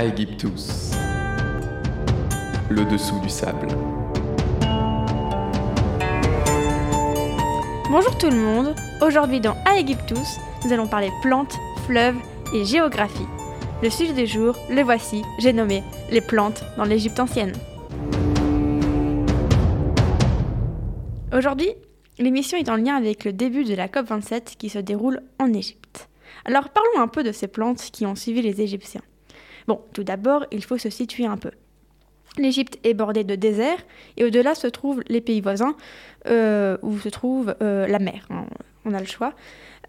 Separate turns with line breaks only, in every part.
Aegyptus. Le dessous du sable.
Bonjour tout le monde, aujourd'hui dans Aegyptus, nous allons parler plantes, fleuves et géographie. Le sujet du jour, le voici, j'ai nommé les plantes dans l'Égypte ancienne. Aujourd'hui, l'émission est en lien avec le début de la COP27 qui se déroule en Égypte. Alors parlons un peu de ces plantes qui ont suivi les Égyptiens. Bon, tout d'abord, il faut se situer un peu. L'Égypte est bordée de déserts et au-delà se trouvent les pays voisins euh, où se trouve euh, la mer. hein, On a le choix.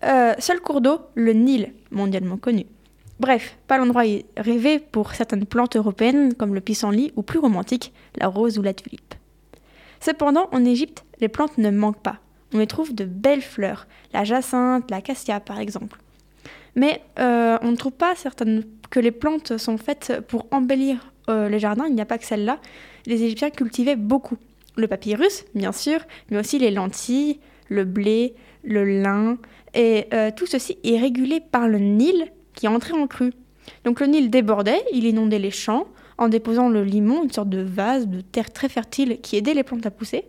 Euh, seul cours d'eau, le Nil, mondialement connu. Bref, pas l'endroit rêvé pour certaines plantes européennes comme le pissenlit ou plus romantique, la rose ou la tulipe. Cependant, en Égypte, les plantes ne manquent pas. On y trouve de belles fleurs, la jacinthe, la cassia par exemple. Mais euh, on ne trouve pas certaines que les plantes sont faites pour embellir euh, les jardins, il n'y a pas que celles-là. Les Égyptiens cultivaient beaucoup. Le papyrus, bien sûr, mais aussi les lentilles, le blé, le lin, et euh, tout ceci est régulé par le Nil qui entrait en crue. Donc le Nil débordait, il inondait les champs en déposant le limon, une sorte de vase de terre très fertile qui aidait les plantes à pousser.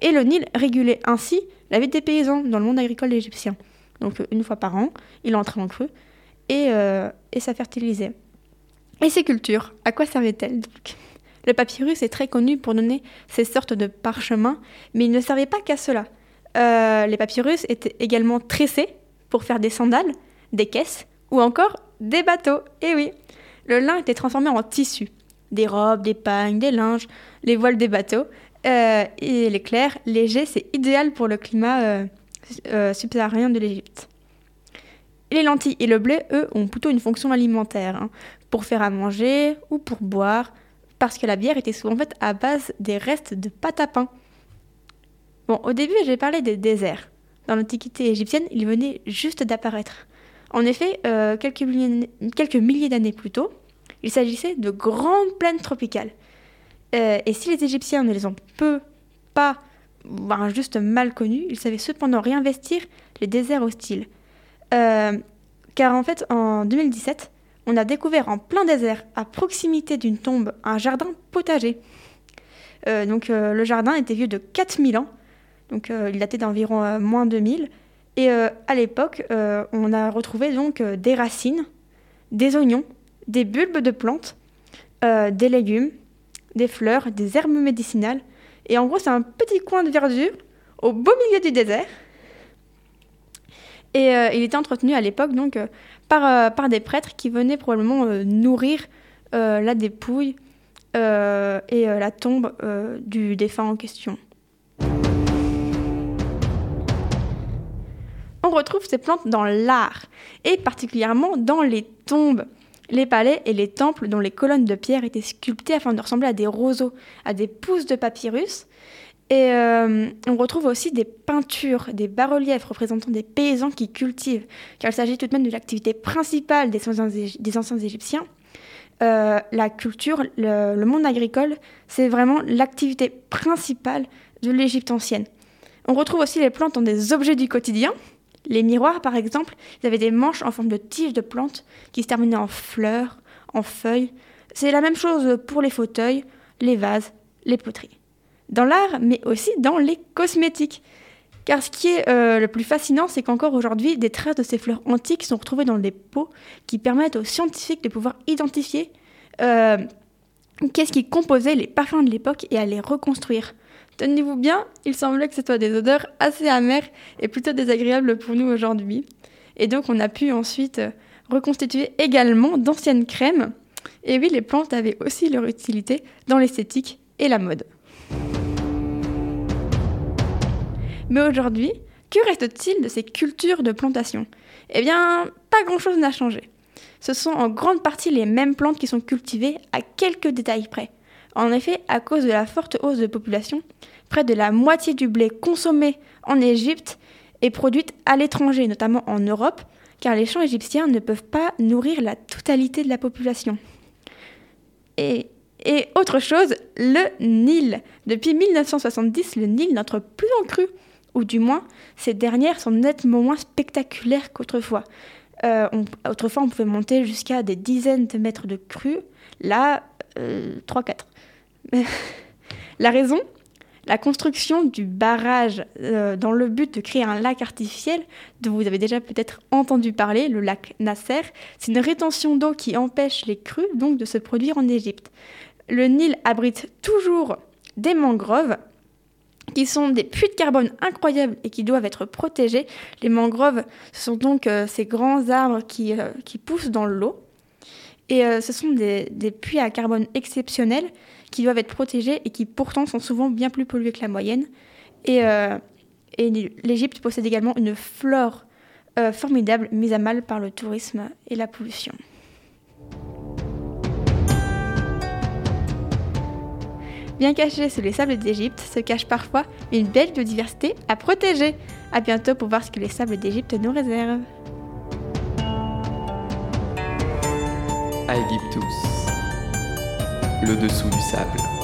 Et le Nil régulait ainsi la vie des paysans dans le monde agricole égyptien. Donc une fois par an, il entrait en crue et, euh, et ça fertilisait. Et ces cultures, à quoi servaient-elles donc? Le papyrus est très connu pour donner ces sortes de parchemins, mais il ne servait pas qu'à cela. Euh, les papyrus étaient également tressés pour faire des sandales, des caisses ou encore des bateaux. Et oui, le lin était transformé en tissu. Des robes, des pagnes, des linges, les voiles des bateaux. Euh, et l'éclair léger, c'est idéal pour le climat euh, euh, subsaharien de l'Égypte. Les lentilles et le blé, eux, ont plutôt une fonction alimentaire, hein, pour faire à manger ou pour boire, parce que la bière était souvent faite à base des restes de pâte à pain. Bon, au début, j'ai parlé des déserts. Dans l'Antiquité égyptienne, ils venaient juste d'apparaître. En effet, euh, quelques milliers, quelques milliers d'années plus tôt, il s'agissait de grandes plaines tropicales. Euh, et si les Égyptiens ne les ont peu, pas, voire juste mal connus, ils savaient cependant réinvestir les déserts hostiles. Euh, car en fait, en 2017, on a découvert en plein désert, à proximité d'une tombe, un jardin potager. Euh, donc euh, le jardin était vieux de 4000 ans, donc il datait d'environ moins 2000. Et à l'époque, on a retrouvé donc des racines, des oignons, des bulbes de plantes, des légumes, des fleurs, des herbes médicinales. Et en gros, c'est un petit coin de verdure au beau milieu du désert. Et euh, il était entretenu à l'époque donc euh, par, euh, par des prêtres qui venaient probablement nourrir la dépouille et la tombe du défunt en question. On retrouve ces plantes dans l'art, et particulièrement dans les tombes, les palais et les temples dont les colonnes de pierre étaient sculptées afin de ressembler à des roseaux, à des pousses de papyrus. Et euh, on retrouve aussi des peintures, des bas-reliefs représentant des paysans qui cultivent, car il s'agit tout de même de l'activité principale des anciens, Égyptiens. Euh, la culture, le, le monde agricole, c'est vraiment l'activité principale de l'Égypte ancienne. On retrouve aussi les plantes dans des objets du quotidien. Les miroirs, par exemple, ils avaient des manches en forme de tiges de plantes qui se terminaient en fleurs, en feuilles. C'est la même chose pour les fauteuils, les vases, les poteries dans l'art, mais aussi dans les cosmétiques. Car ce qui est euh, le plus fascinant, c'est qu'encore aujourd'hui, des traces de ces fleurs antiques sont retrouvées dans des pots qui permettent aux scientifiques de pouvoir identifier euh, qu'est-ce qui composait les parfums de l'époque et à les reconstruire. Tenez-vous bien, il semblait que ce soit des odeurs assez amères et plutôt désagréables pour nous aujourd'hui. Et donc on a pu ensuite euh, reconstituer également d'anciennes crèmes. Et oui, les plantes avaient aussi leur utilité dans l'esthétique et la mode. Mais aujourd'hui, que reste-t-il de ces cultures de plantation? Eh bien, pas grand-chose n'a changé. Ce sont en grande partie les mêmes plantes qui sont cultivées à quelques détails près. En effet, à cause de la forte hausse de population, près de la moitié du blé consommé en Égypte est produite à l'étranger, notamment en Europe, car les champs égyptiens ne peuvent pas nourrir la totalité de la population. Et, autre chose, le Nil. Depuis 1970, le Nil n'entre plus en crue ou du moins ces dernières sont nettement moins spectaculaires qu'autrefois. Euh, autrefois, on pouvait monter jusqu'à des dizaines de mètres de crue. Là, 3-4. La raison la construction du barrage euh, dans le but de créer un lac artificiel, dont vous avez déjà peut-être entendu parler, le lac Nasser, c'est une rétention d'eau qui empêche les crues donc de se produire en Égypte. Le Nil abrite toujours des mangroves qui sont des puits de carbone incroyables et qui doivent être protégés. Les mangroves, ce sont donc euh, ces grands arbres qui, euh, poussent dans l'eau. Et ce sont des, puits à carbone exceptionnels qui doivent être protégés et qui pourtant sont souvent bien plus pollués que la moyenne. Et, euh, l'Égypte possède également une flore euh, formidable mise à mal par le tourisme et la pollution. Bien caché sous les sables d'Égypte se cache parfois une belle biodiversité à protéger. A bientôt pour voir ce que les sables d'Égypte nous réservent.
Aegyptus le dessous du sable.